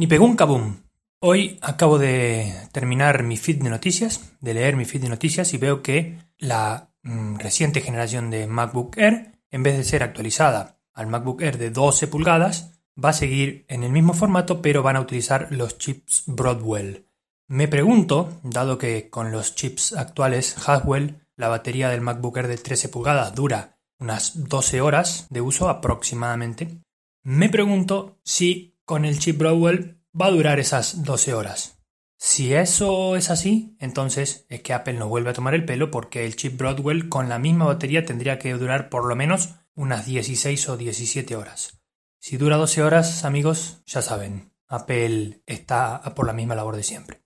Ni pegó un kaboom. Hoy acabo de terminar mi feed de noticias, de leer mi feed de noticias y veo que la mm, reciente generación de MacBook Air, en vez de ser actualizada al MacBook Air de 12 pulgadas, va a seguir en el mismo formato pero van a utilizar los chips Broadwell. Me pregunto, dado que con los chips actuales Haswell la batería del MacBook Air de 13 pulgadas dura unas 12 horas de uso aproximadamente, me pregunto si con el chip Broadwell va a durar esas 12 horas. Si eso es así, entonces es que Apple nos vuelve a tomar el pelo porque el chip Broadwell con la misma batería tendría que durar por lo menos unas 16 o 17 horas. Si dura 12 horas, amigos, ya saben, Apple está por la misma labor de siempre.